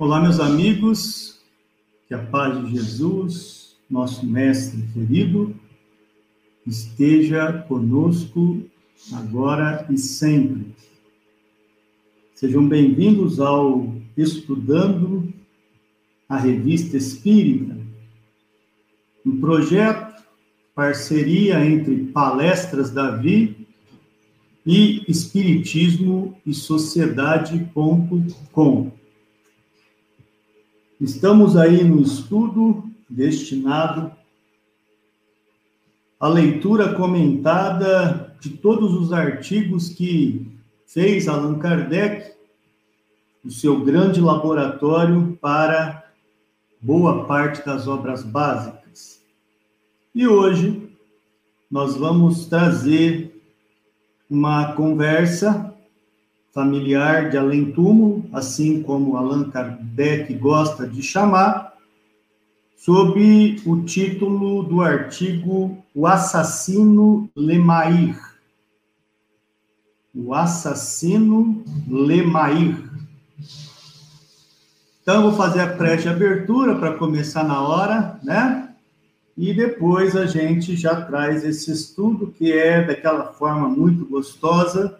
Olá, meus amigos, que a paz de Jesus, nosso Mestre querido, esteja conosco agora e sempre. Sejam bem-vindos ao Estudando a Revista Espírita, um projeto, parceria entre Palestras Davi e Espiritismo e Sociedade.com. Estamos aí no estudo destinado à leitura comentada de todos os artigos que fez Allan Kardec, o seu grande laboratório para boa parte das obras básicas. E hoje nós vamos trazer uma conversa familiar de além-túmulo, assim como Allan Kardec gosta de chamar, sob o título do artigo O Assassino Lemair. O Assassino Lemair. Então, vou fazer a pré abertura para começar na hora, né? E depois a gente já traz esse estudo, que é daquela forma muito gostosa,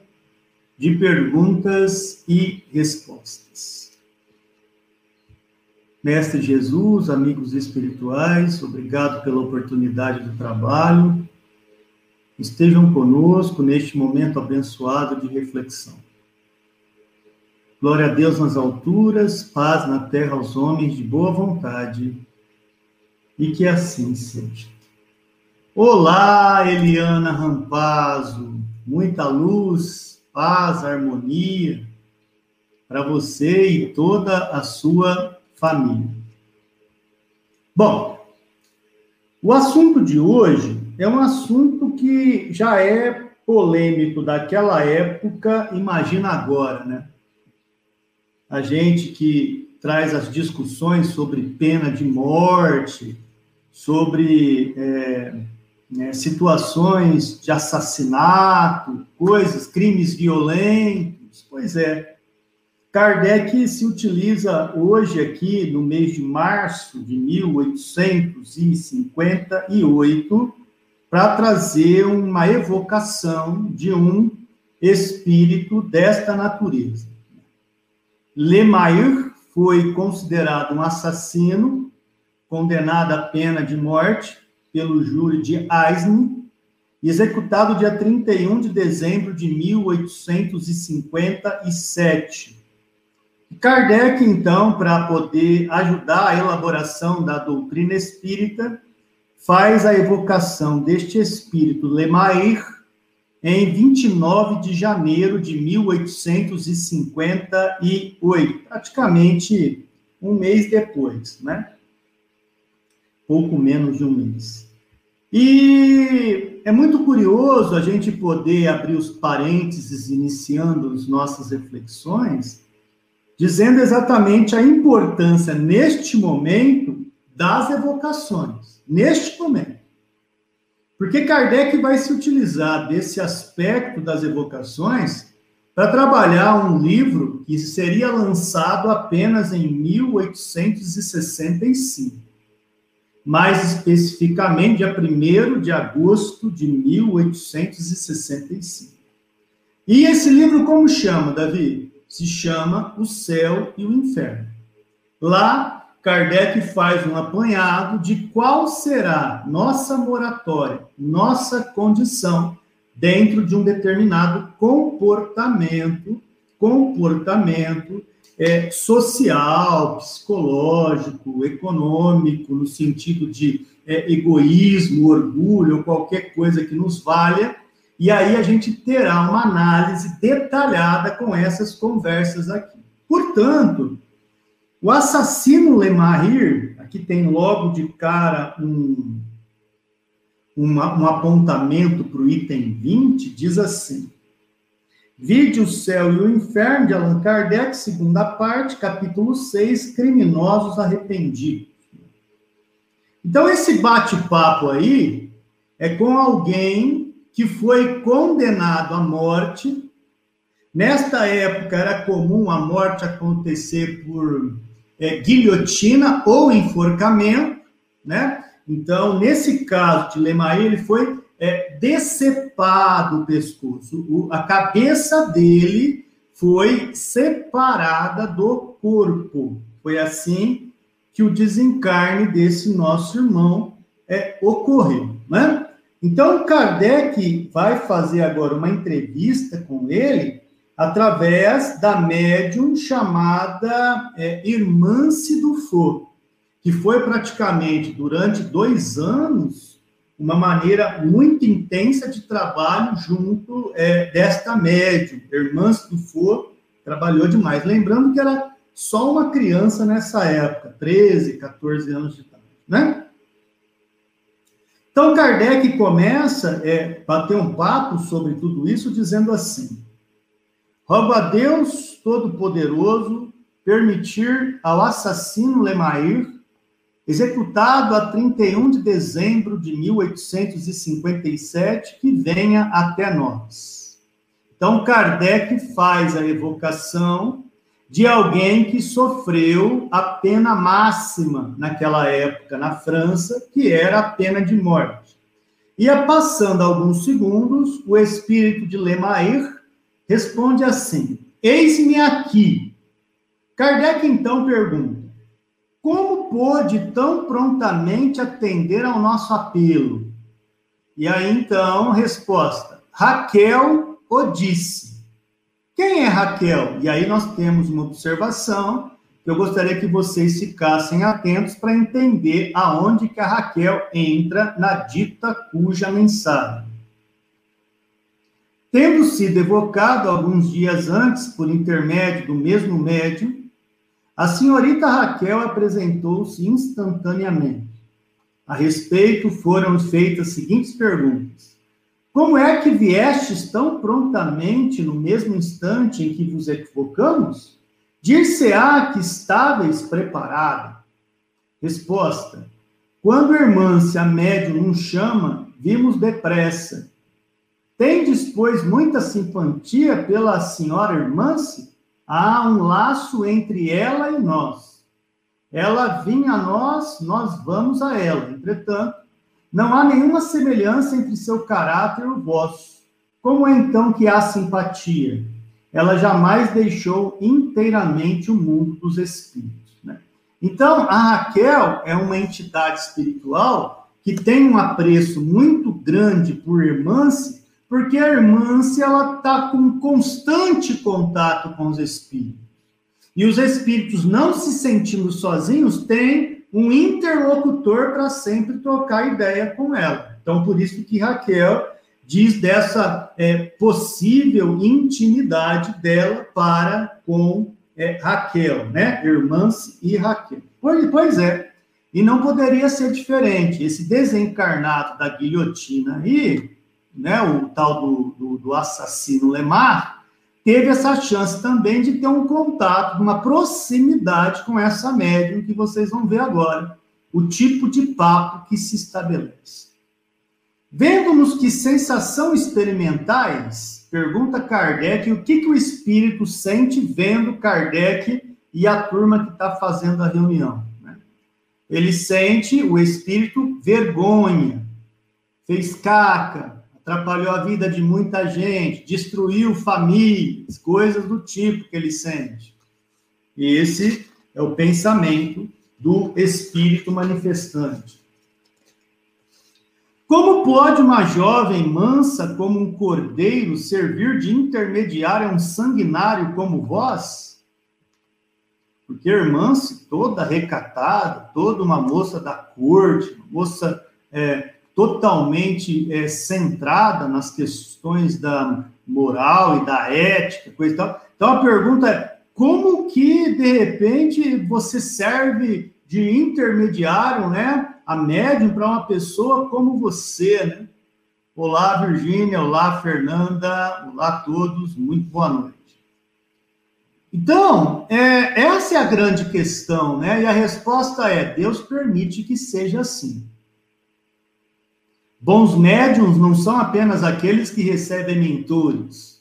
de perguntas e respostas. Mestre Jesus, amigos espirituais, obrigado pela oportunidade do trabalho. Estejam conosco neste momento abençoado de reflexão. Glória a Deus nas alturas, paz na terra aos homens de boa vontade, e que assim seja. Olá, Eliana Rampazzo, muita luz, paz, harmonia para você e toda a sua família. Bom, o assunto de hoje é um assunto que já é polêmico daquela época, imagina agora, né? A gente que traz as discussões sobre pena de morte, sobre é, né, situações de assassinato, coisas, crimes violentos. Pois é. Kardec se utiliza hoje, aqui no mês de março de 1858, para trazer uma evocação de um espírito desta natureza. Lemaire foi considerado um assassino, condenado à pena de morte, pelo júri de Eisner, executado dia 31 de dezembro de 1857. Kardec, então, para poder ajudar a elaboração da doutrina espírita, faz a evocação deste espírito Lemair em 29 de janeiro de 1858, praticamente um mês depois, né? Pouco menos de um mês. E é muito curioso a gente poder abrir os parênteses iniciando as nossas reflexões, dizendo exatamente a importância neste momento das evocações, neste momento. Porque Kardec vai se utilizar desse aspecto das evocações para trabalhar um livro que seria lançado apenas em 1865 mais especificamente dia 1 de agosto de 1865. E esse livro como chama, Davi? Se chama O Céu e o Inferno. Lá, Kardec faz um apanhado de qual será nossa moratória, nossa condição dentro de um determinado comportamento, comportamento é, social, psicológico, econômico, no sentido de é, egoísmo, orgulho, ou qualquer coisa que nos valha, e aí a gente terá uma análise detalhada com essas conversas aqui. Portanto, o assassino Lemarir, aqui tem logo de cara um, uma, um apontamento para o item 20, diz assim: Vide o céu e o inferno, de Allan Kardec, segunda parte, capítulo 6, criminosos arrependidos. Então, esse bate-papo aí é com alguém que foi condenado à morte. Nesta época, era comum a morte acontecer por é, guilhotina ou enforcamento, né? Então, nesse caso de Lemaí, ele foi é, decepado o pescoço, o, a cabeça dele foi separada do corpo. Foi assim que o desencarne desse nosso irmão é, ocorreu, né? Então, Kardec vai fazer agora uma entrevista com ele através da médium chamada é, do Fogo, que foi praticamente durante dois anos uma maneira muito intensa de trabalho junto é, desta médium. Irmance do Fogo trabalhou demais. Lembrando que era só uma criança nessa época, 13, 14 anos de idade, né? Então, Kardec começa a é, bater um papo sobre tudo isso, dizendo assim: Rogo a Deus Todo-Poderoso permitir ao assassino Lemair, executado a 31 de dezembro de 1857, que venha até nós. Então, Kardec faz a evocação de alguém que sofreu a pena máxima naquela época na França, que era a pena de morte. Ia passando alguns segundos, o espírito de Lemaire responde assim: Eis-me aqui. Kardec então pergunta: Como pôde tão prontamente atender ao nosso apelo? E aí então, resposta: Raquel o disse. Quem é Raquel? E aí nós temos uma observação que eu gostaria que vocês ficassem atentos para entender aonde que a Raquel entra na dita cuja mensagem. Tendo sido evocado alguns dias antes, por intermédio do mesmo médium, a senhorita Raquel apresentou-se instantaneamente. A respeito foram feitas as seguintes perguntas: como é que viestes tão prontamente no mesmo instante em que vos equivocamos? Dir-se-á que estáveis preparada. Resposta: Quando irmã se a médium nos chama, vimos depressa. Tendes, pois, muita simpatia pela senhora irmã-se? Há um laço entre ela e nós. Ela vinha a nós, nós vamos a ela. Entretanto, não há nenhuma semelhança entre seu caráter e o vosso. Como é então que há simpatia? Ela jamais deixou inteiramente o mundo dos espíritos. Né? Então, a Raquel é uma entidade espiritual que tem um apreço muito grande por Irmãse, porque a Irmãse ela está com constante contato com os espíritos. E os espíritos, não se sentindo sozinhos, têm um interlocutor para sempre trocar ideia com ela. Então, por isso que Raquel diz dessa é, possível intimidade dela para com é, Raquel, né? Irmãs e Raquel. Pois é, e não poderia ser diferente. Esse desencarnado da guilhotina aí, né, o tal do, do, do assassino Lemar, teve essa chance também de ter um contato, uma proximidade com essa médium que vocês vão ver agora, o tipo de papo que se estabelece. Vendo-nos que sensação experimentais, pergunta Kardec o que, que o espírito sente vendo Kardec e a turma que está fazendo a reunião. Né? Ele sente, o espírito, vergonha, fez caca, atrapalhou a vida de muita gente, destruiu famílias, coisas do tipo que ele sente. E esse é o pensamento do espírito manifestante. Como pode uma jovem mansa como um cordeiro servir de intermediário a um sanguinário como vós? Porque irmã, toda recatada, toda uma moça da corte, moça é, totalmente é, centrada nas questões da moral e da ética, coisa e tal. Então a pergunta é: como que de repente você serve de intermediário, né, a médium para uma pessoa como você, né? Olá, Virgínia, olá, Fernanda, olá a todos, muito boa noite. Então, é, essa é a grande questão, né? E a resposta é: Deus permite que seja assim. Bons médiums não são apenas aqueles que recebem mentores.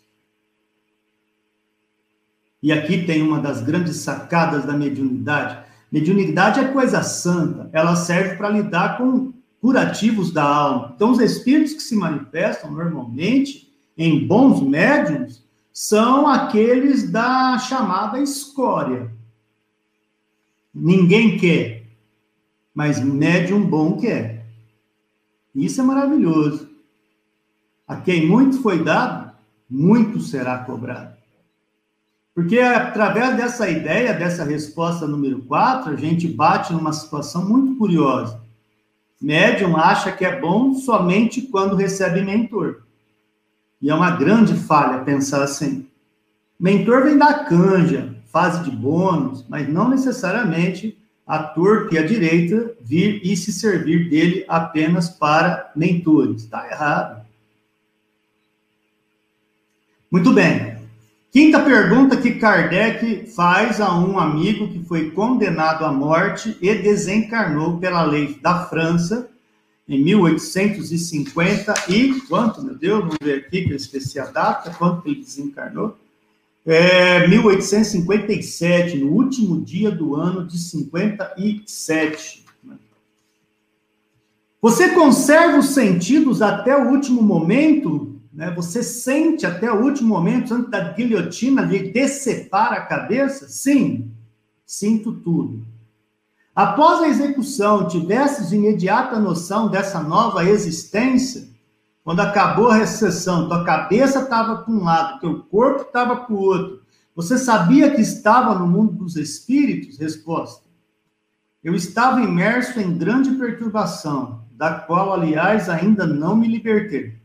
E aqui tem uma das grandes sacadas da mediunidade. Mediunidade é coisa santa, ela serve para lidar com curativos da alma. Então, os espíritos que se manifestam normalmente em bons médiums são aqueles da chamada escória. Ninguém quer, mas médium bom quer. Isso é maravilhoso. A quem muito foi dado, muito será cobrado. Porque através dessa ideia, dessa resposta número 4, a gente bate numa situação muito curiosa. Médium acha que é bom somente quando recebe mentor. E é uma grande falha pensar assim. Mentor vem da canja, fase de bônus, mas não necessariamente a e a direita vir e se servir dele apenas para mentores. Está errado. Muito bem. Quinta pergunta que Kardec faz a um amigo que foi condenado à morte e desencarnou pela lei da França em 1850 e quanto, meu Deus, vamos ver aqui que eu esqueci a data, quanto ele desencarnou? É, 1857, no último dia do ano de 57. Você conserva os sentidos até o último momento? Né? Você sente até o último momento, antes da guilhotina lhe decepar a cabeça? Sim, sinto tudo. Após a execução, tivesses imediata noção dessa nova existência? Quando acabou a recessão, tua cabeça estava para um lado, teu corpo estava para o outro. Você sabia que estava no mundo dos espíritos? Resposta. Eu estava imerso em grande perturbação, da qual, aliás, ainda não me libertei.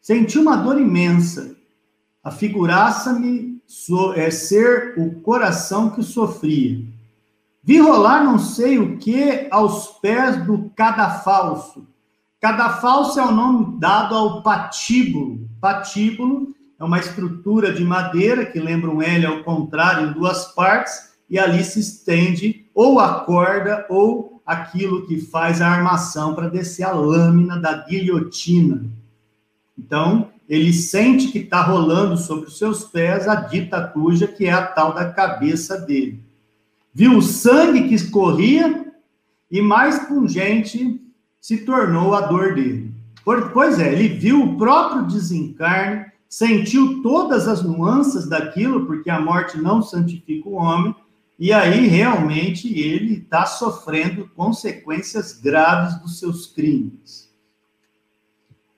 Senti uma dor imensa. Afiguraça-me é, ser o coração que sofria. Vi rolar não sei o que aos pés do cadafalso. Cadafalso é o nome dado ao patíbulo. Patíbulo é uma estrutura de madeira que lembra um L ao contrário em duas partes e ali se estende ou a corda ou aquilo que faz a armação para descer a lâmina da guilhotina. Então, ele sente que está rolando sobre os seus pés a dita cuja, que é a tal da cabeça dele. Viu o sangue que escorria e mais pungente se tornou a dor dele. Pois é, ele viu o próprio desencarne, sentiu todas as nuances daquilo, porque a morte não santifica o homem, e aí realmente ele está sofrendo consequências graves dos seus crimes.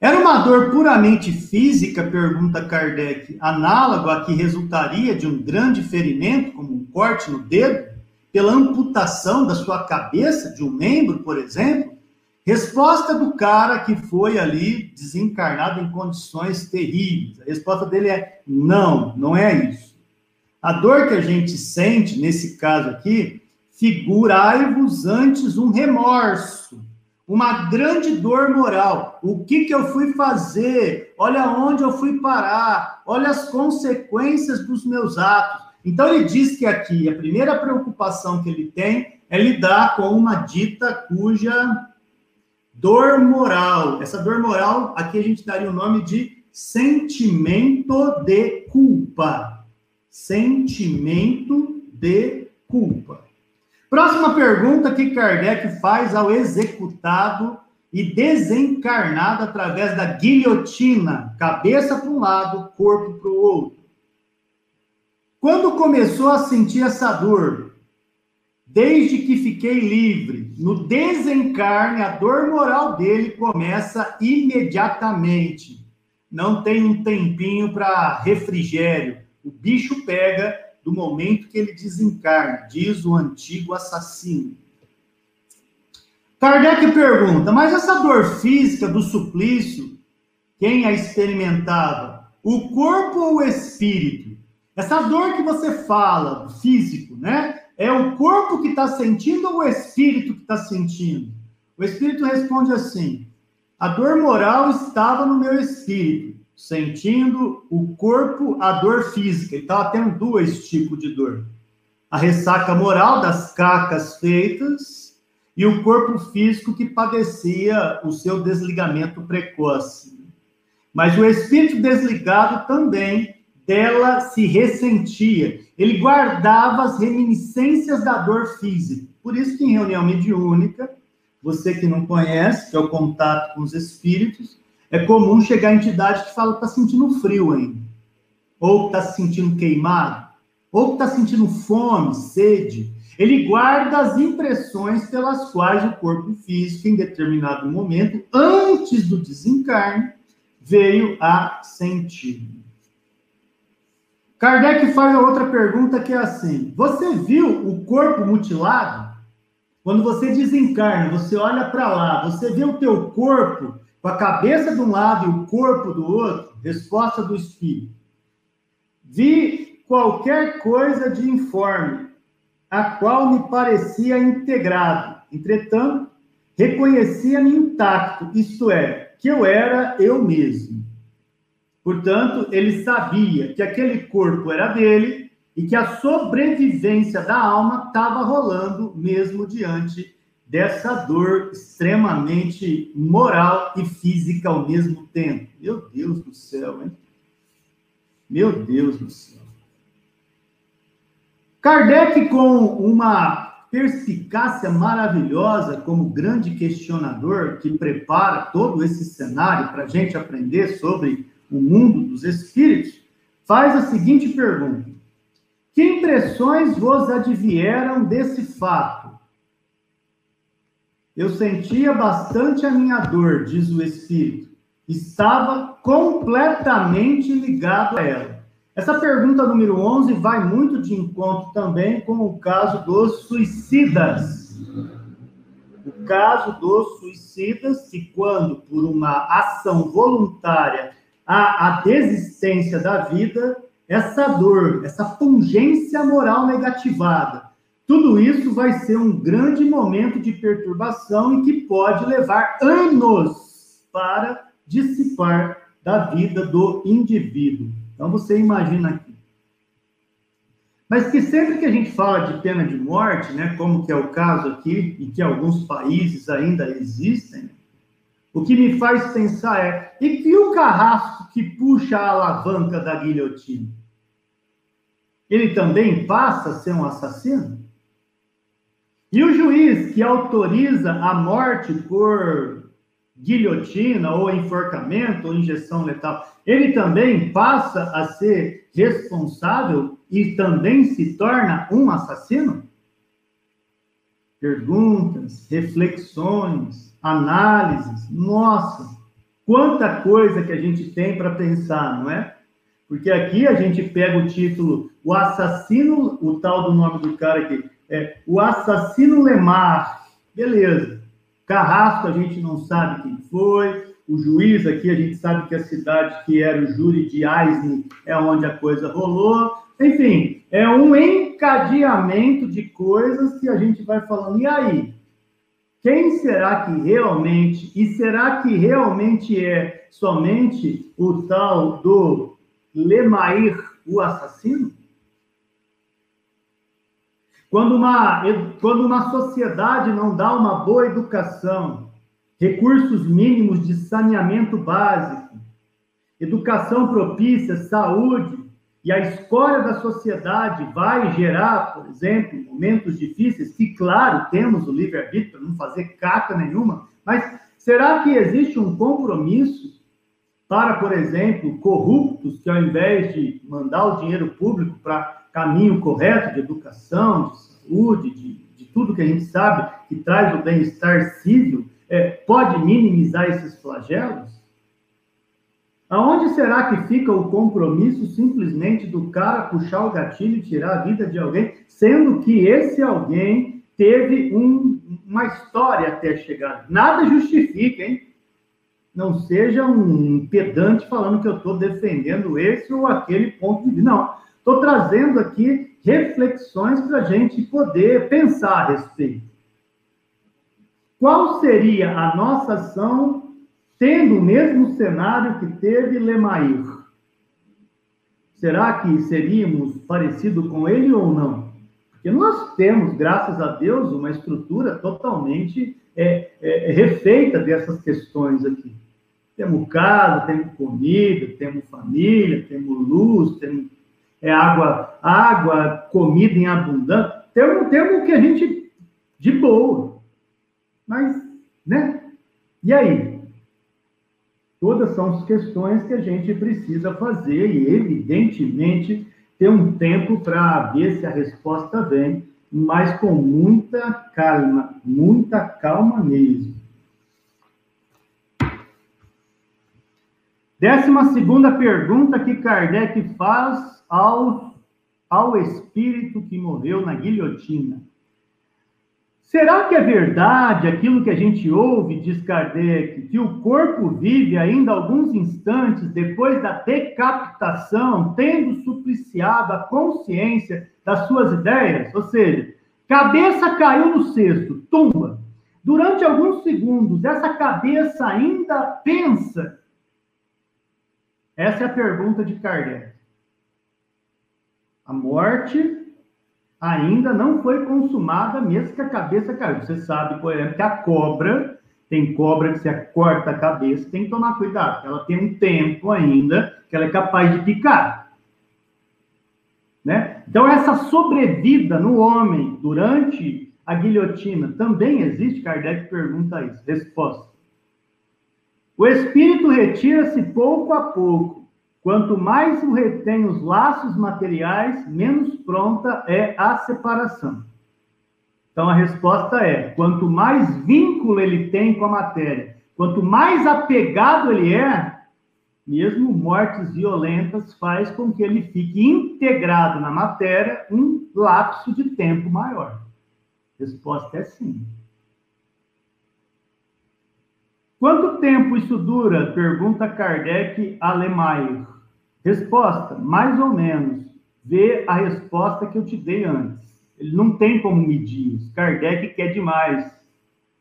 Era uma dor puramente física, pergunta Kardec, análogo a que resultaria de um grande ferimento, como um corte no dedo, pela amputação da sua cabeça, de um membro, por exemplo? Resposta do cara que foi ali desencarnado em condições terríveis. A resposta dele é: não, não é isso. A dor que a gente sente, nesse caso aqui, figurai-vos antes um remorso uma grande dor moral. O que, que eu fui fazer? Olha onde eu fui parar. Olha as consequências dos meus atos. Então, ele diz que aqui a primeira preocupação que ele tem é lidar com uma dita cuja dor moral. Essa dor moral, aqui a gente daria o nome de sentimento de culpa. Sentimento de culpa. Próxima pergunta que Kardec faz ao executado e desencarnado através da guilhotina, cabeça para um lado, corpo para o outro. Quando começou a sentir essa dor? Desde que fiquei livre, no desencarne, a dor moral dele começa imediatamente. Não tem um tempinho para refrigério. O bicho pega do momento que ele desencarna, diz o antigo assassino. Kardec pergunta: mas essa dor física do suplício, quem a experimentava? O corpo ou o espírito? Essa dor que você fala, físico, né? É o corpo que está sentindo ou o espírito que está sentindo? O espírito responde assim: a dor moral estava no meu espírito sentindo o corpo a dor física. Ele estava tendo dois tipos de dor: a ressaca moral das cacas feitas e o corpo físico que padecia o seu desligamento precoce. Mas o espírito desligado também dela se ressentia. Ele guardava as reminiscências da dor física. Por isso que em reunião mediúnica, você que não conhece, que é o contato com os espíritos, é comum chegar a entidade que fala que está sentindo frio ainda, ou está se sentindo queimado, ou está sentindo fome, sede. Ele guarda as impressões pelas quais o corpo físico, em determinado momento, antes do desencarne, veio a sentir. Kardec faz a outra pergunta que é assim: Você viu o corpo mutilado? Quando você desencarna, você olha para lá, você vê o teu corpo com a cabeça de um lado e o corpo do outro? Resposta do espírito. Vi qualquer coisa de informe, a qual me parecia integrado. Entretanto, reconhecia-me intacto, isto é, que eu era eu mesmo. Portanto, ele sabia que aquele corpo era dele e que a sobrevivência da alma estava rolando mesmo diante dessa dor extremamente moral e física ao mesmo tempo. Meu Deus do céu, hein? Meu Deus do céu. Kardec, com uma perspicácia maravilhosa como grande questionador que prepara todo esse cenário para a gente aprender sobre o mundo dos espíritos, faz a seguinte pergunta: Que impressões vos advieram desse fato? Eu sentia bastante a minha dor, diz o espírito. Estava completamente ligado a ela. Essa pergunta número 11 vai muito de encontro também com o caso dos suicidas. O caso dos suicidas, que quando por uma ação voluntária há a desistência da vida, essa dor, essa pungência moral negativada, tudo isso vai ser um grande momento de perturbação e que pode levar anos para dissipar da vida do indivíduo. Então você imagina aqui. Mas que sempre que a gente fala de pena de morte, né, como que é o caso aqui, e que alguns países ainda existem, o que me faz pensar é: e que o carrasco que puxa a alavanca da guilhotina? Ele também passa a ser um assassino? E o juiz que autoriza a morte por guilhotina ou enforcamento ou injeção letal, ele também passa a ser responsável e também se torna um assassino? Perguntas, reflexões, análises. Nossa, quanta coisa que a gente tem para pensar, não é? Porque aqui a gente pega o título, o assassino, o tal do nome do cara aqui, é o assassino Lemar. Beleza. Carrasco a gente não sabe quem foi. O juiz aqui a gente sabe que a cidade que era o júri de Eisner é onde a coisa rolou. Enfim, é um encadeamento de coisas que a gente vai falando. E aí? Quem será que realmente, e será que realmente é somente o tal do Lemair, o assassino? Quando uma, quando uma sociedade não dá uma boa educação, recursos mínimos de saneamento básico, educação propícia, saúde, e a escolha da sociedade vai gerar, por exemplo, momentos difíceis, que, claro, temos o livre-arbítrio para não fazer caca nenhuma, mas será que existe um compromisso para, por exemplo, corruptos que, ao invés de mandar o dinheiro público para caminho correto de educação, de saúde, de, de tudo que a gente sabe que traz o bem-estar civil, é, pode minimizar esses flagelos? Aonde será que fica o compromisso simplesmente do cara puxar o gatilho e tirar a vida de alguém, sendo que esse alguém teve um, uma história até chegar? Nada justifica, hein? Não seja um pedante falando que eu estou defendendo esse ou aquele ponto de vista. Não. Estou trazendo aqui reflexões para a gente poder pensar a respeito. Qual seria a nossa ação tendo o mesmo cenário que teve Lemair. Será que seríamos parecido com ele ou não? Porque nós temos, graças a Deus, uma estrutura totalmente é, é, refeita dessas questões aqui. Temos casa, temos comida, temos família, temos luz, temos é, água, água, comida em abundância. Temos, temos o que a gente de boa. Mas, né? E aí? Todas são as questões que a gente precisa fazer e, evidentemente, ter um tempo para ver se a resposta vem, mas com muita calma, muita calma mesmo. Décima segunda pergunta que Kardec faz ao, ao espírito que morreu na guilhotina. Será que é verdade aquilo que a gente ouve, diz Kardec, que o corpo vive ainda alguns instantes depois da decapitação, tendo supliciado a consciência das suas ideias? Ou seja, cabeça caiu no cesto, tumba. Durante alguns segundos, essa cabeça ainda pensa essa é a pergunta de Kardec. A morte ainda não foi consumada, mesmo que a cabeça caiu. Você sabe, por exemplo, que a cobra, tem cobra que você corta a cabeça, tem que tomar cuidado, ela tem um tempo ainda que ela é capaz de picar. Né? Então, essa sobrevida no homem durante a guilhotina também existe? Kardec pergunta isso. Resposta. O espírito retira-se pouco a pouco. Quanto mais o retém os laços materiais, menos pronta é a separação. Então a resposta é: quanto mais vínculo ele tem com a matéria, quanto mais apegado ele é, mesmo mortes violentas faz com que ele fique integrado na matéria um lapso de tempo maior. Resposta é sim. Quanto tempo isso dura? Pergunta Kardec a Lemaier. Resposta: mais ou menos. Vê a resposta que eu te dei antes. Ele não tem como medir. Kardec quer demais.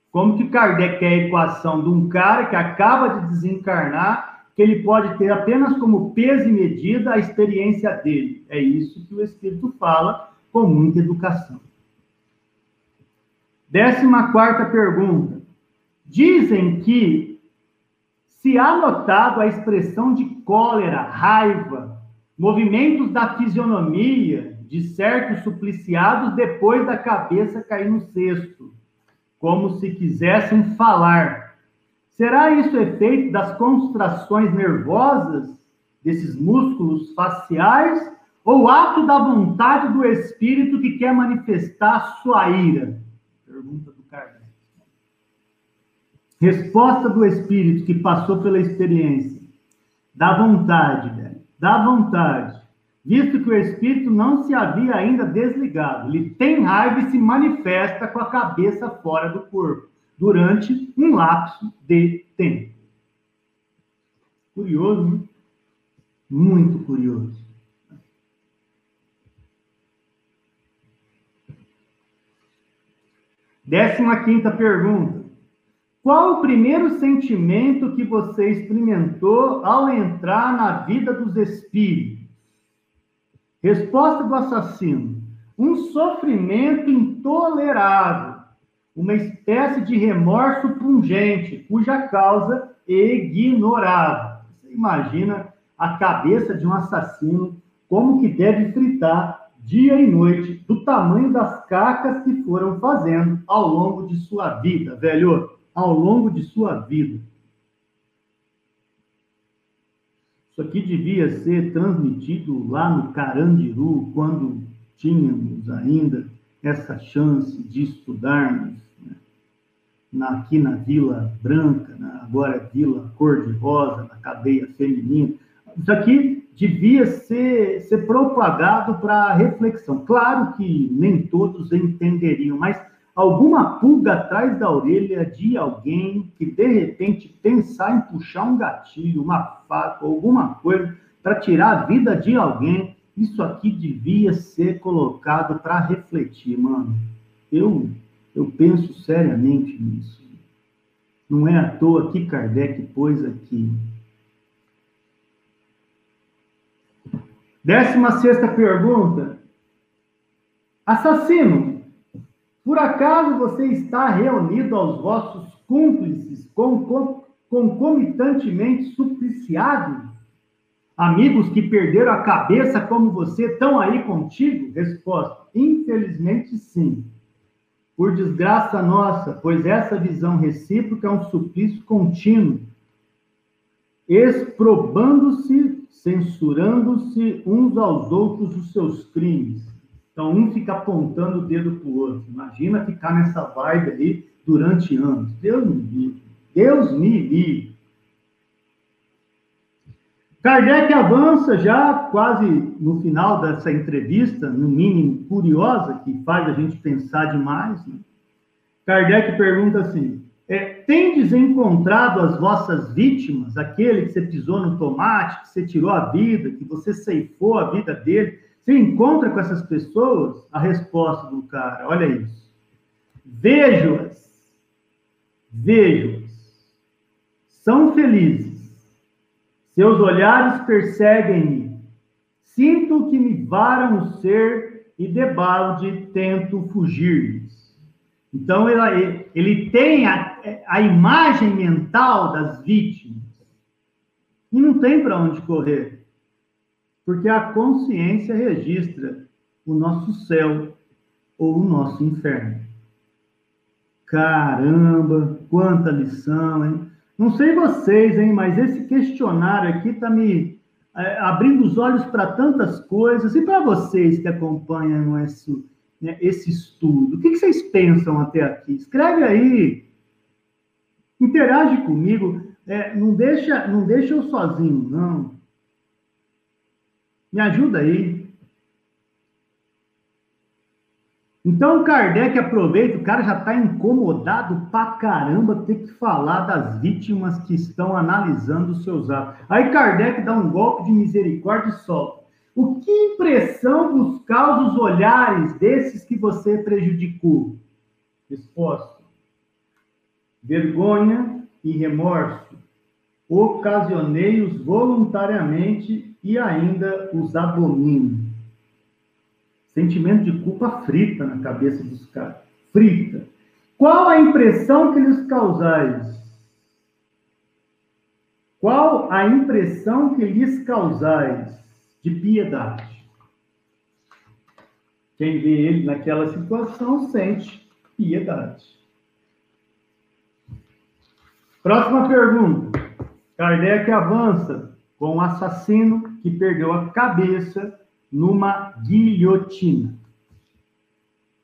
Como que Kardec quer a equação de um cara que acaba de desencarnar, que ele pode ter apenas como peso e medida a experiência dele? É isso que o Espírito fala com muita educação. Décima quarta pergunta. Dizem que se há notado a expressão de cólera, raiva, movimentos da fisionomia de certos supliciados depois da cabeça cair no cesto, como se quisessem falar. Será isso efeito das contrações nervosas desses músculos faciais ou ato da vontade do espírito que quer manifestar sua ira? Pergunta do. Resposta do espírito que passou pela experiência. Dá vontade, velho. Dá vontade. Visto que o espírito não se havia ainda desligado. Ele tem raiva e se manifesta com a cabeça fora do corpo, durante um lapso de tempo. Curioso, né? Muito curioso. Décima quinta pergunta. Qual o primeiro sentimento que você experimentou ao entrar na vida dos espíritos? Resposta do assassino: um sofrimento intolerável, uma espécie de remorso pungente, cuja causa ignorava. Você imagina a cabeça de um assassino como que deve fritar dia e noite do tamanho das cacas que foram fazendo ao longo de sua vida, velho ao longo de sua vida. Isso aqui devia ser transmitido lá no Carandiru, quando tínhamos ainda essa chance de estudarmos né? na, aqui na Vila Branca, né? agora é Vila Cor-de-Rosa, na cadeia feminina. Isso aqui devia ser, ser propagado para reflexão. Claro que nem todos entenderiam, mas alguma pulga atrás da orelha de alguém que de repente pensar em puxar um gatilho, uma faca, alguma coisa para tirar a vida de alguém, isso aqui devia ser colocado para refletir, mano. Eu eu penso seriamente nisso. Não é à toa que Kardec pôs aqui. Décima sexta pergunta. Assassino, por acaso você está reunido aos vossos cúmplices com concomitantemente supliciados? Amigos que perderam a cabeça como você estão aí contigo? Resposta: infelizmente sim. Por desgraça nossa, pois essa visão recíproca é um suplício contínuo, exprobando-se, censurando-se uns aos outros os seus crimes. Então, um fica apontando o dedo para o outro. Imagina ficar nessa vibe ali durante anos. Deus me livre. Deus me livre. Kardec avança já quase no final dessa entrevista, no mínimo curiosa, que faz a gente pensar demais. Né? Kardec pergunta assim: é, tendes encontrado as vossas vítimas, aquele que você pisou no tomate, que você tirou a vida, que você ceifou a vida dele? Você encontra com essas pessoas? A resposta do cara, olha isso. Vejo-as, vejo-as, são felizes seus olhares perseguem-me. Sinto que me varam o ser e debalde tento fugir-lhes. Então, ele, ele tem a, a imagem mental das vítimas e não tem para onde correr, porque a consciência registra o nosso céu ou o nosso inferno. Caramba, quanta lição, hein? Não sei vocês, hein, mas esse questionário aqui está me é, abrindo os olhos para tantas coisas. E para vocês que acompanham esse, né, esse estudo, o que, que vocês pensam até aqui? Escreve aí, interage comigo. É, não deixa, não deixa eu sozinho, não. Me ajuda aí. Então Kardec aproveita, o cara já está incomodado pra caramba ter que falar das vítimas que estão analisando os seus atos. Aí Kardec dá um golpe de misericórdia e solta. O que impressão vos causa os olhares desses que você prejudicou? Resposta: vergonha e remorso. Ocasionei-os voluntariamente e ainda os abomino. Sentimento de culpa frita na cabeça dos caras. Frita. Qual a impressão que lhes causais? Qual a impressão que lhes causais de piedade? Quem vê ele naquela situação sente piedade. Próxima pergunta. Kardec avança com o assassino que perdeu a cabeça numa guilhotina.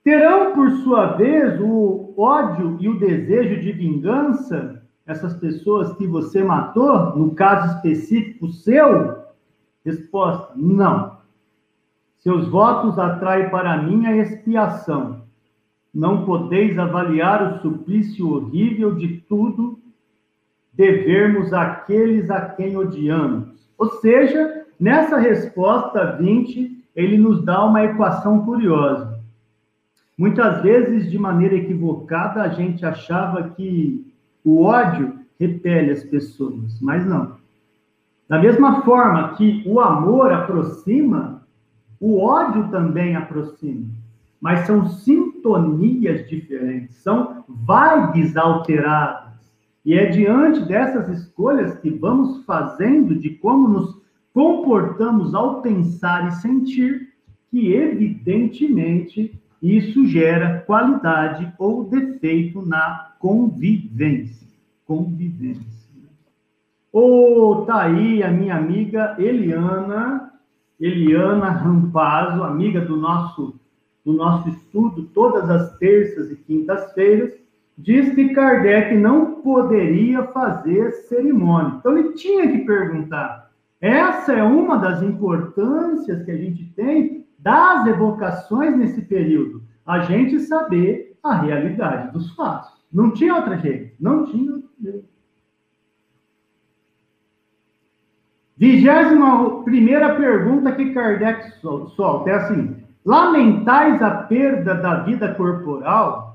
Terão, por sua vez, o ódio e o desejo de vingança, essas pessoas que você matou, no caso específico seu? Resposta: não. Seus votos atraem para mim a expiação. Não podeis avaliar o suplício horrível de tudo devermos aqueles a quem odiamos. Ou seja, Nessa resposta 20, ele nos dá uma equação curiosa. Muitas vezes, de maneira equivocada, a gente achava que o ódio repele as pessoas, mas não. Da mesma forma que o amor aproxima, o ódio também aproxima. Mas são sintonias diferentes, são vibes alteradas. E é diante dessas escolhas que vamos fazendo de como nos comportamos ao pensar e sentir, que evidentemente isso gera qualidade ou defeito na convivência. Convivência. Ou oh, tá aí a minha amiga Eliana, Eliana Rampazzo, amiga do nosso do nosso estudo todas as terças e quintas-feiras, diz que Kardec não poderia fazer cerimônia. Então ele tinha que perguntar: essa é uma das importâncias que a gente tem das evocações nesse período. A gente saber a realidade dos fatos. Não tinha outra jeito. Não tinha. Vigésima primeira pergunta que Kardec solta é assim: lamentais a perda da vida corporal?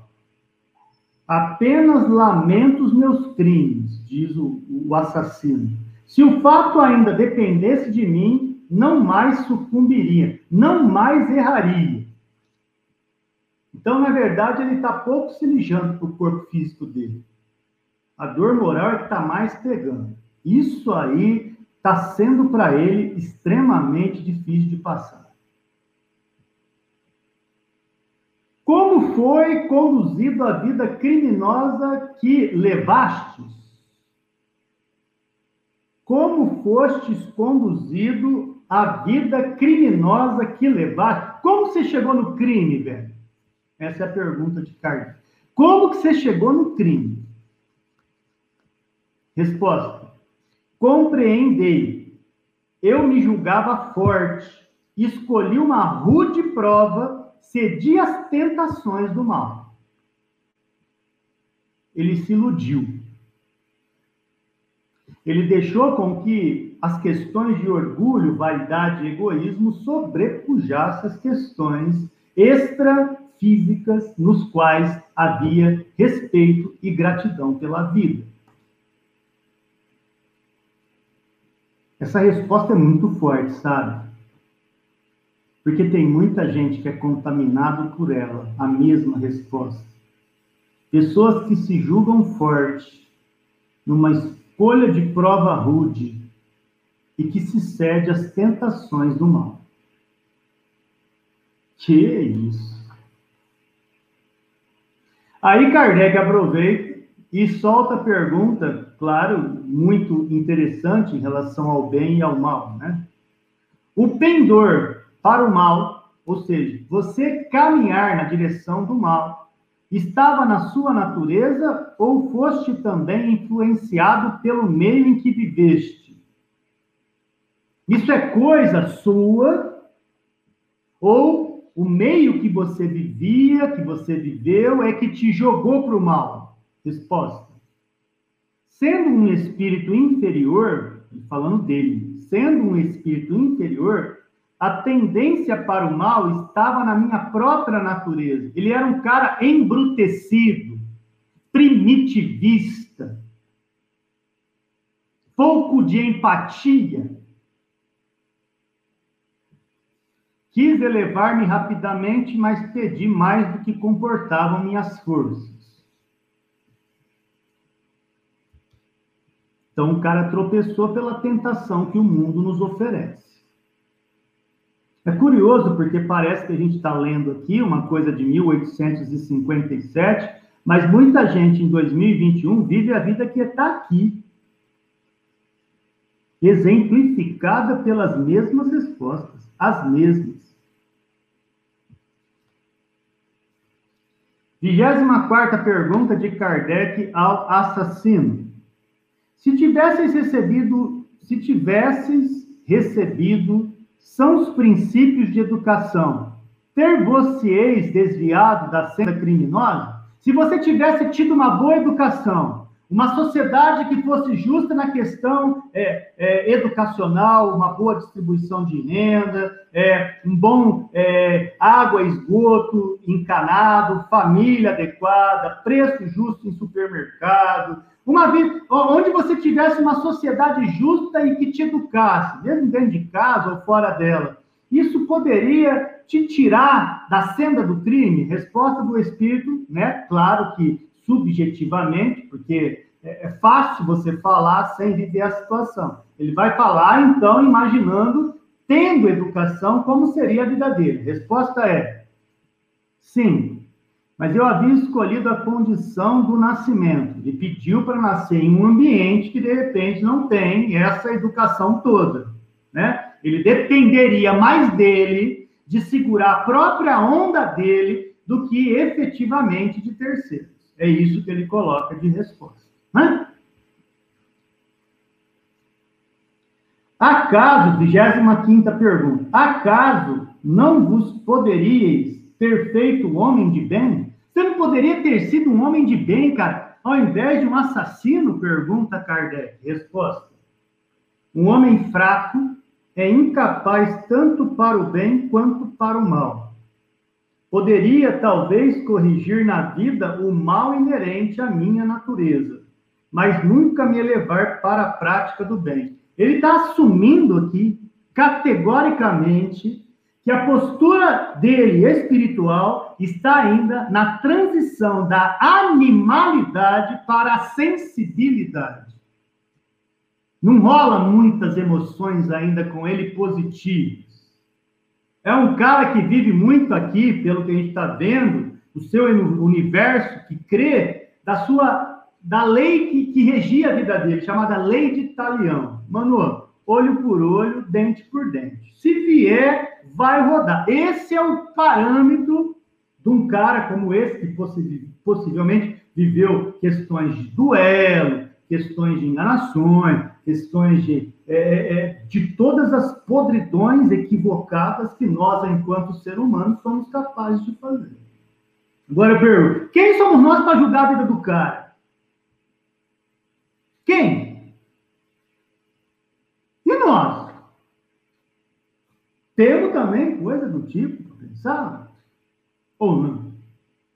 Apenas lamento os meus crimes, diz o, o assassino. Se o fato ainda dependesse de mim, não mais sucumbiria, não mais erraria. Então, na verdade, ele está pouco se lijando para o corpo físico dele. A dor moral é que está mais pegando. Isso aí está sendo para ele extremamente difícil de passar. Como foi conduzido a vida criminosa que levastes? Como fostes conduzido a vida criminosa que levaste? Como você chegou no crime, velho? Essa é a pergunta de Kardec. Como que você chegou no crime? Resposta: Compreendei. Eu me julgava forte, escolhi uma rude prova, cedi às tentações do mal. Ele se iludiu. Ele deixou com que as questões de orgulho, vaidade e egoísmo sobrepujassem as questões extrafísicas nos quais havia respeito e gratidão pela vida. Essa resposta é muito forte, sabe? Porque tem muita gente que é contaminado por ela, a mesma resposta. Pessoas que se julgam forte numa escolha de prova rude e que se cede às tentações do mal. Que isso! Aí Kardec aproveita e solta a pergunta, claro, muito interessante em relação ao bem e ao mal, né? O pendor para o mal, ou seja, você caminhar na direção do mal, estava na sua natureza ou foste também influenciado pelo meio em que viveste? Isso é coisa sua ou o meio que você vivia, que você viveu, é que te jogou para o mal? Resposta. Sendo um espírito inferior, falando dele, sendo um espírito inferior, a tendência para o mal estava na minha própria natureza. Ele era um cara embrutecido, primitivista, pouco de empatia. Quis elevar-me rapidamente, mas pedi mais do que comportavam minhas forças. Então o cara tropeçou pela tentação que o mundo nos oferece. É curioso porque parece que a gente está lendo aqui uma coisa de 1857, mas muita gente em 2021 vive a vida que está aqui, exemplificada pelas mesmas respostas, as mesmas. 24 pergunta de Kardec ao assassino. Se tivesses recebido, se tivesses recebido são os princípios de educação, ter-vos-eis desviado da senda criminosa? Se você tivesse tido uma boa educação, uma sociedade que fosse justa na questão é, é, educacional, uma boa distribuição de renda, é, um bom é, água, esgoto encanado, família adequada, preço justo em supermercado, uma vida onde você tivesse uma sociedade justa e que te educasse, mesmo dentro de casa ou fora dela. Isso poderia te tirar da senda do crime? Resposta do Espírito, né? Claro que subjetivamente, porque é, é fácil você falar sem viver a situação. Ele vai falar, então, imaginando, tendo educação, como seria a vida dele. Resposta é sim. Mas eu havia escolhido a condição do nascimento. Ele pediu para nascer em um ambiente que, de repente, não tem essa educação toda. Né? Ele dependeria mais dele, de segurar a própria onda dele, do que efetivamente de terceiros. É isso que ele coloca de resposta. Né? Acaso, 25 pergunta, acaso não vos poderíeis ter feito homem de bem? Você não poderia ter sido um homem de bem, cara, ao invés de um assassino? Pergunta Kardec. Resposta: Um homem fraco é incapaz tanto para o bem quanto para o mal. Poderia talvez corrigir na vida o mal inerente à minha natureza, mas nunca me elevar para a prática do bem. Ele está assumindo aqui, categoricamente, que a postura dele espiritual está ainda na transição da animalidade para a sensibilidade. Não rola muitas emoções ainda com ele positivas. É um cara que vive muito aqui, pelo que a gente está vendo, o seu universo, que crê da sua da lei que, que regia a vida dele, chamada lei de Talião. Mano, olho por olho, dente por dente. Se vier, vai rodar. Esse é o parâmetro de um cara como esse, que possivelmente viveu questões de duelo, questões de enganações, questões de, é, é, é de todas as podridões equivocadas que nós, enquanto ser humano, somos capazes de fazer. Agora eu pergunto: quem somos nós para julgar a vida do cara? Quem? E nós? Temos também coisa do tipo para pensar? Ou não?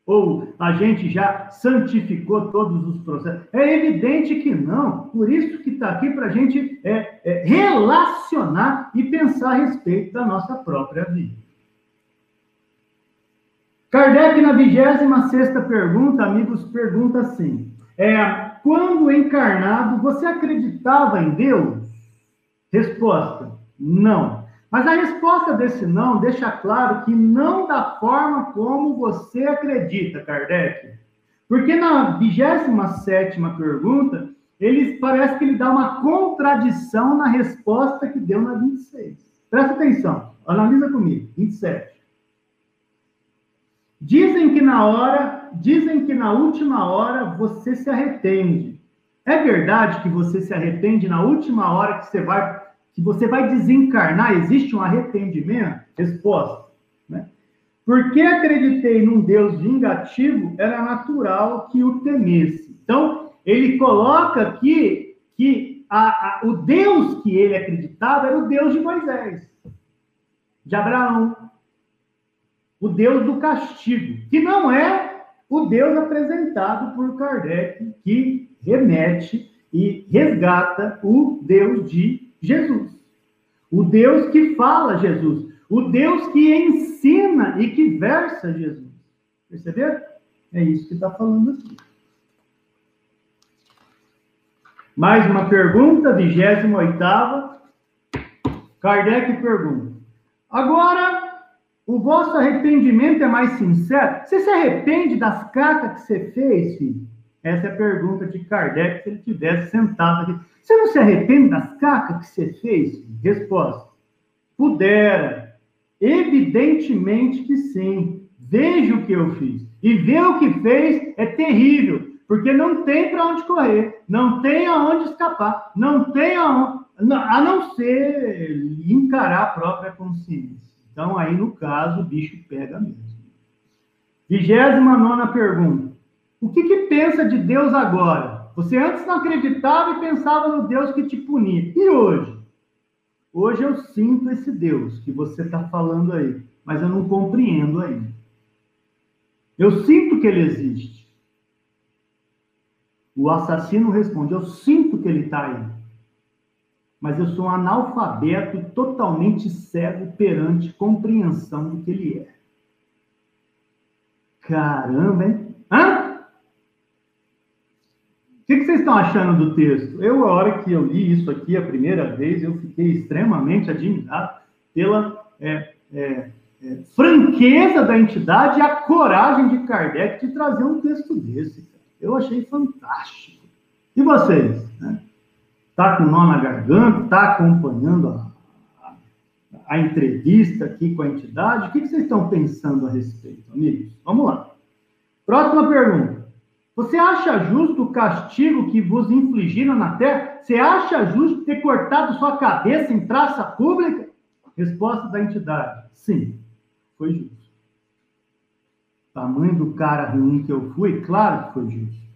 Ou a gente já santificou todos os processos? É evidente que não. Por isso que está aqui para a gente é, é, relacionar e pensar a respeito da nossa própria vida. Kardec, na 26 pergunta, amigos, pergunta assim: é, quando encarnado, você acreditava em Deus? Resposta: não. Mas a resposta desse não deixa claro que não da forma como você acredita, Kardec. Porque na 27 pergunta, ele parece que ele dá uma contradição na resposta que deu na 26. Presta atenção, analisa comigo. 27. Dizem que na hora, dizem que na última hora você se arrepende. É verdade que você se arrepende na última hora que você vai que você vai desencarnar, existe um arrependimento? Resposta. Né? Porque acreditei num Deus vingativo, era natural que o temesse. Então, ele coloca aqui que a, a, o Deus que ele acreditava era o Deus de Moisés, de Abraão, o Deus do castigo, que não é o Deus apresentado por Kardec, que remete e resgata o Deus de Jesus. O Deus que fala Jesus. O Deus que ensina e que versa Jesus. Perceberam? É isso que está falando aqui. Mais uma pergunta, 28. Kardec pergunta: Agora, o vosso arrependimento é mais sincero? Você se arrepende das cartas que você fez, filho? Essa é a pergunta de Kardec se ele tivesse sentado aqui. Você não se arrepende das cacas que você fez? Resposta: Pudera. Evidentemente que sim. Veja o que eu fiz. E ver o que fez é terrível, porque não tem para onde correr, não tem aonde escapar, não tem aonde, a não ser encarar a própria consciência. Então, aí, no caso, o bicho pega mesmo. Vigésima nona pergunta. O que, que pensa de Deus agora? Você antes não acreditava e pensava no Deus que te punia. E hoje? Hoje eu sinto esse Deus que você está falando aí, mas eu não compreendo ainda. Eu sinto que ele existe. O assassino responde: Eu sinto que ele está aí. Mas eu sou um analfabeto totalmente cego perante compreensão do que ele é. Caramba, hein? Hã? O que, que, vocês estão achando do texto? Eu, a hora que eu li isso aqui a primeira vez, eu fiquei extremamente admirado pela é, é, é, franqueza da entidade e a coragem de Kardec de trazer um texto desse. Eu achei fantástico. E vocês? Né? Tá com nó na garganta? Tá acompanhando a, a, a entrevista aqui com a entidade? O que, que vocês estão pensando a respeito, amigos? Vamos lá. Próxima pergunta. Você acha justo o castigo que vos infligiram na terra? Você acha justo ter cortado sua cabeça em praça pública? Resposta da entidade: sim, foi justo. Tamanho do cara ruim que eu fui, claro que foi justo.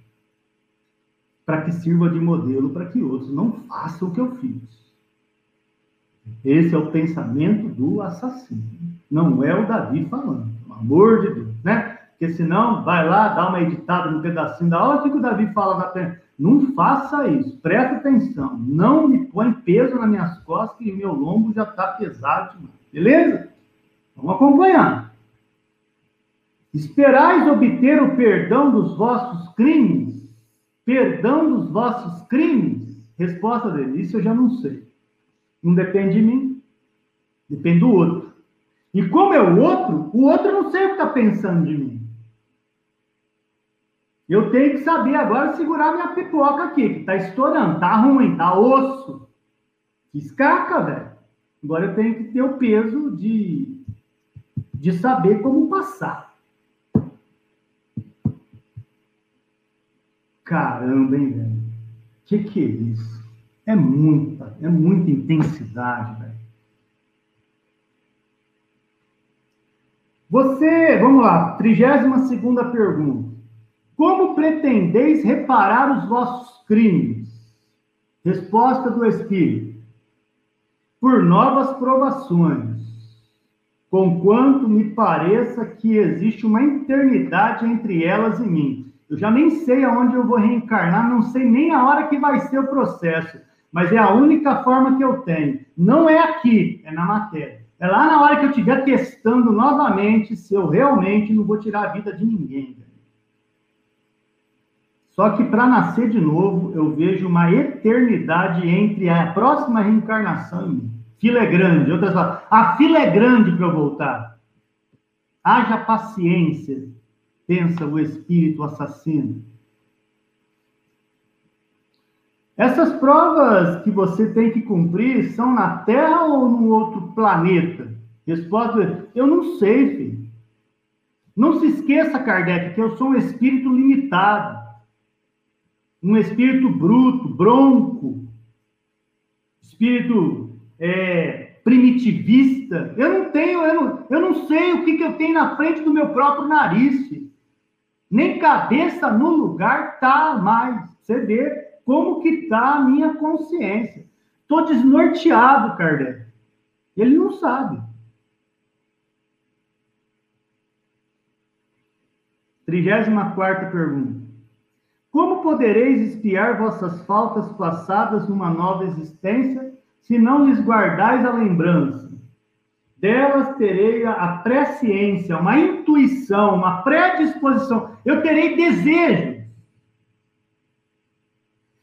Para que sirva de modelo para que outros não façam o que eu fiz. Esse é o pensamento do assassino. Não é o Davi falando, pelo amor de Deus, né? Porque senão, vai lá, dá uma editada no pedacinho da hora que o Davi fala da pena. Não faça isso, presta atenção. Não me põe peso nas minhas costas, que meu lombo já está pesado demais. Beleza? Vamos acompanhar. Esperais obter o perdão dos vossos crimes? Perdão dos vossos crimes? Resposta dele: Isso eu já não sei. Não depende de mim, depende do outro. E como é o outro, o outro não sei o que está pensando de mim. Eu tenho que saber agora segurar minha pipoca aqui, que está estourando, tá ruim, tá osso. Escaca, velho. Agora eu tenho que ter o peso de, de saber como passar. Caramba, hein, velho? Que que é isso? É muita, é muita intensidade, velho. Você, vamos lá, 32 segunda pergunta. Como pretendeis reparar os vossos crimes? Resposta do Espírito. Por novas provações, conquanto me pareça que existe uma eternidade entre elas e mim. Eu já nem sei aonde eu vou reencarnar, não sei nem a hora que vai ser o processo, mas é a única forma que eu tenho. Não é aqui, é na matéria. É lá na hora que eu estiver testando novamente se eu realmente não vou tirar a vida de ninguém. Só que para nascer de novo, eu vejo uma eternidade entre a próxima reencarnação. Fila é grande. Outras palavras, a fila é grande para eu voltar. Haja paciência, pensa o espírito assassino. Essas provas que você tem que cumprir são na Terra ou no outro planeta? Resposta: eu não sei, filho. Não se esqueça, Kardec, que eu sou um espírito limitado um espírito bruto, bronco, espírito é, primitivista. Eu não tenho, eu não, eu não sei o que, que eu tenho na frente do meu próprio nariz. Nem cabeça no lugar tá mais. Você vê como que tá a minha consciência. Tô desnorteado, Kardec. Ele não sabe. 34 pergunta. Como podereis espiar vossas faltas passadas numa nova existência, se não lhes guardais a lembrança? Delas terei a presciência, uma intuição, uma predisposição. Eu terei desejo.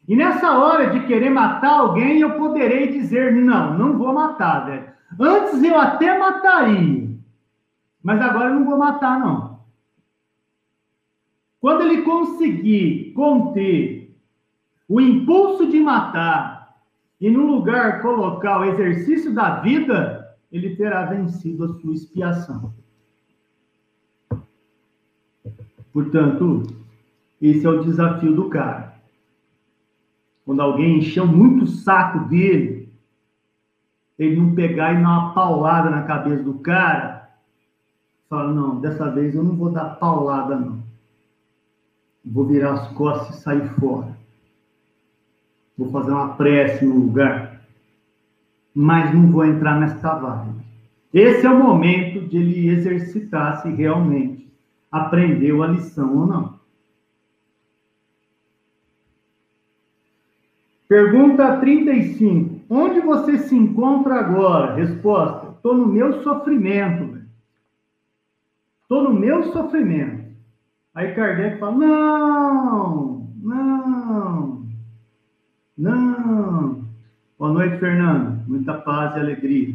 E nessa hora de querer matar alguém, eu poderei dizer: não, não vou matar, velho. Antes eu até mataria, mas agora eu não vou matar, não. Quando ele conseguir conter o impulso de matar e no lugar colocar o exercício da vida, ele terá vencido a sua expiação. Portanto, esse é o desafio do cara. Quando alguém encheu muito o saco dele, ele não pegar e dar uma paulada na cabeça do cara, fala: não, dessa vez eu não vou dar paulada, não. Vou virar as costas e sair fora. Vou fazer uma prece no lugar. Mas não vou entrar nesta vibe. Esse é o momento de ele exercitar se realmente aprendeu a lição ou não. Pergunta 35. Onde você se encontra agora? Resposta: Estou no meu sofrimento. Estou no meu sofrimento. Aí Kardec fala: não, não, não. Boa noite, Fernando. Muita paz e alegria.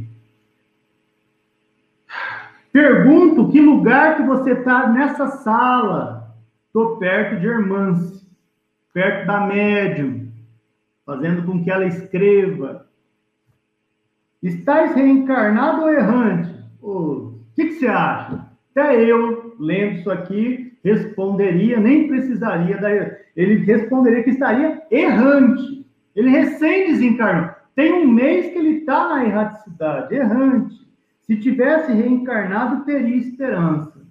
Pergunto que lugar que você está nessa sala. Estou perto de Irmãs, perto da médium, fazendo com que ela escreva. Estás reencarnado ou errante? O oh, que, que você acha? Até eu, lendo isso aqui, responderia, nem precisaria da. Ele responderia que estaria errante. Ele recém desencarnou. Tem um mês que ele está na erraticidade, errante. Se tivesse reencarnado, teria esperança.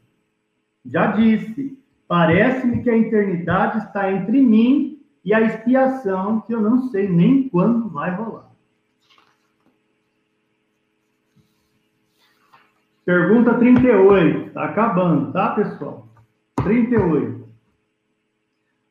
Já disse, parece-me que a eternidade está entre mim e a expiação, que eu não sei nem quando vai rolar. Pergunta 38. Está acabando, tá, pessoal? 38.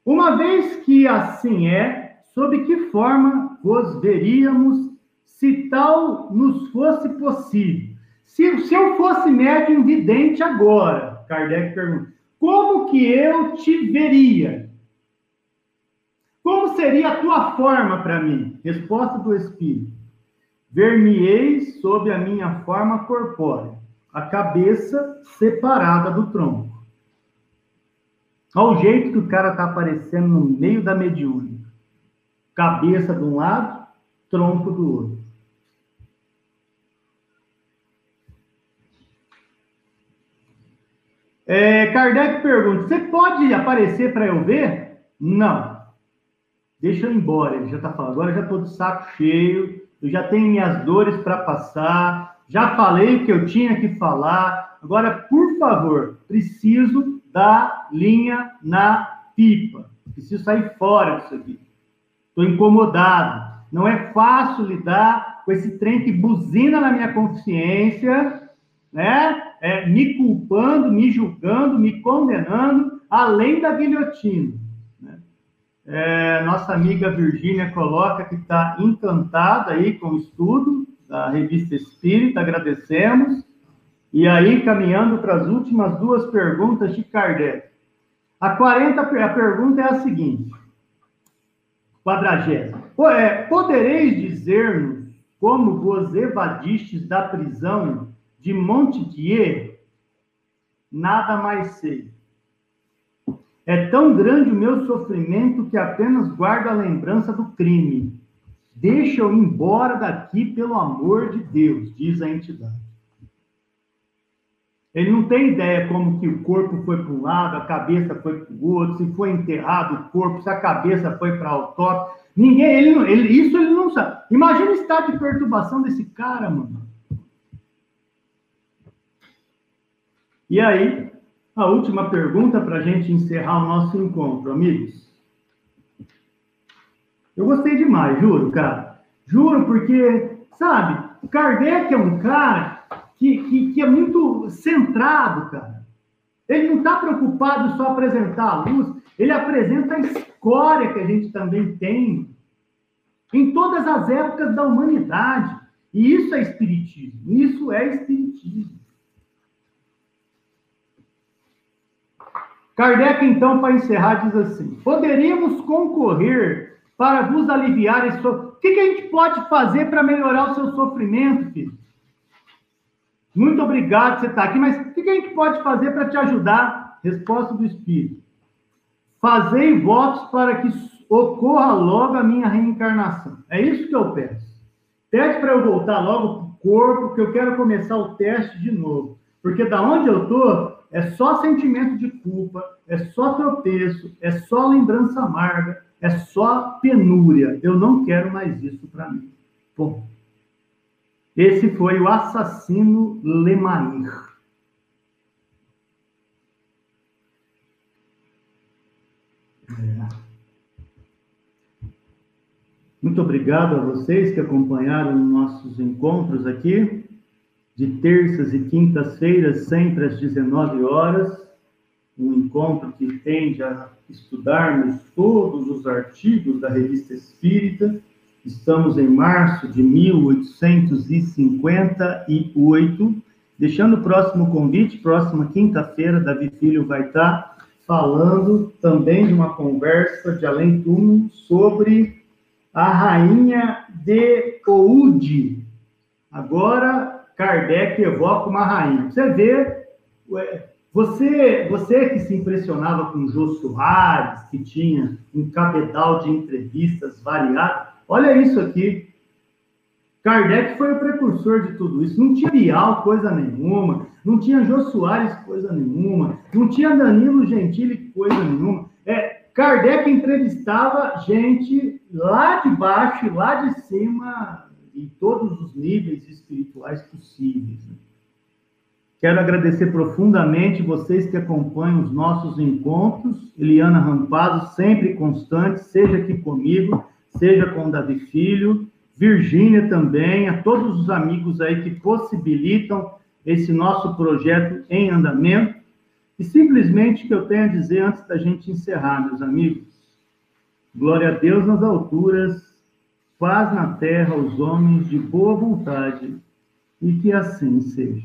Uma vez que assim é, sob que forma vos veríamos se tal nos fosse possível? Se, se eu fosse médium vidente agora, Kardec pergunta, como que eu te veria? Como seria a tua forma para mim? Resposta do Espírito. Ver-me-eis sob a minha forma corpórea, a cabeça separada do tronco. Olha o jeito que o cara está aparecendo no meio da mediúnica. Cabeça de um lado, tronco do outro. É, Kardec pergunta: você pode aparecer para eu ver? Não. Deixa eu ir embora. Ele já está falando. Agora eu já estou de saco cheio. Eu já tenho minhas dores para passar. Já falei o que eu tinha que falar. Agora, por favor, preciso da linha na pipa. Preciso sair fora disso aqui. Estou incomodado. Não é fácil lidar com esse trem que buzina na minha consciência, né? é, me culpando, me julgando, me condenando, além da guilhotina. Né? É, nossa amiga Virgínia coloca que está encantada aí com o estudo da Revista Espírita, agradecemos. E aí, caminhando para as últimas duas perguntas de Kardec. A 40, a pergunta é a seguinte, quadragésima. É, podereis dizer-nos como vos evadistes da prisão de Montdidier, nada mais sei. É tão grande o meu sofrimento que apenas guardo a lembrança do crime. Deixa eu embora daqui pelo amor de Deus, diz a entidade. Ele não tem ideia como que o corpo foi para um lado, a cabeça foi para o outro, se foi enterrado o corpo, se a cabeça foi para autópsia. Ninguém, ele, ele, isso ele não sabe. Imagina o estado de perturbação desse cara, mano. E aí, a última pergunta para a gente encerrar o nosso encontro, amigos. Eu gostei demais, juro, cara. Juro, porque, sabe, Kardec é um cara que, que, que é muito centrado, cara. Ele não está preocupado só apresentar a luz, ele apresenta a escória que a gente também tem em todas as épocas da humanidade. E isso é espiritismo. Isso é espiritismo. Kardec, então, para encerrar, diz assim: poderíamos concorrer para vos aliviar esse sofrimento. O que, que a gente pode fazer para melhorar o seu sofrimento, filho? Muito obrigado por você estar aqui, mas o que, que a gente pode fazer para te ajudar? Resposta do Espírito: Fazei votos para que ocorra logo a minha reencarnação. É isso que eu peço. Pede para eu voltar logo para o corpo, porque eu quero começar o teste de novo. Porque da onde eu estou, é só sentimento de culpa, é só tropeço, é só lembrança amarga, é só penúria. Eu não quero mais isso para mim. Bom, esse foi o assassino Lemair. Muito obrigado a vocês que acompanharam nossos encontros aqui de terças e quintas-feiras, sempre às 19 horas, um encontro que tende a estudarmos todos os artigos da Revista Espírita. Estamos em março de 1858. Deixando o próximo convite, próxima quinta-feira, Davi Filho vai estar falando também de uma conversa de além túmulo sobre a rainha de Oude. Agora, Kardec evoca uma rainha. Você vê, você, você que se impressionava com Jô Soares, que tinha um cabedal de entrevistas variadas, olha isso aqui. Kardec foi o precursor de tudo isso. Não tinha Bial coisa nenhuma, não tinha Jô Soares coisa nenhuma, não tinha Danilo Gentili coisa nenhuma. É, Kardec entrevistava gente lá de baixo, lá de cima, em todos os níveis espirituais possíveis. Né? Quero agradecer profundamente vocês que acompanham os nossos encontros. Eliana Rampado, sempre constante, seja aqui comigo, seja com Davi Filho, Virgínia também, a todos os amigos aí que possibilitam esse nosso projeto em andamento. E simplesmente o que eu tenho a dizer antes da gente encerrar, meus amigos. Glória a Deus nas alturas Paz na terra aos homens de boa vontade e que assim seja.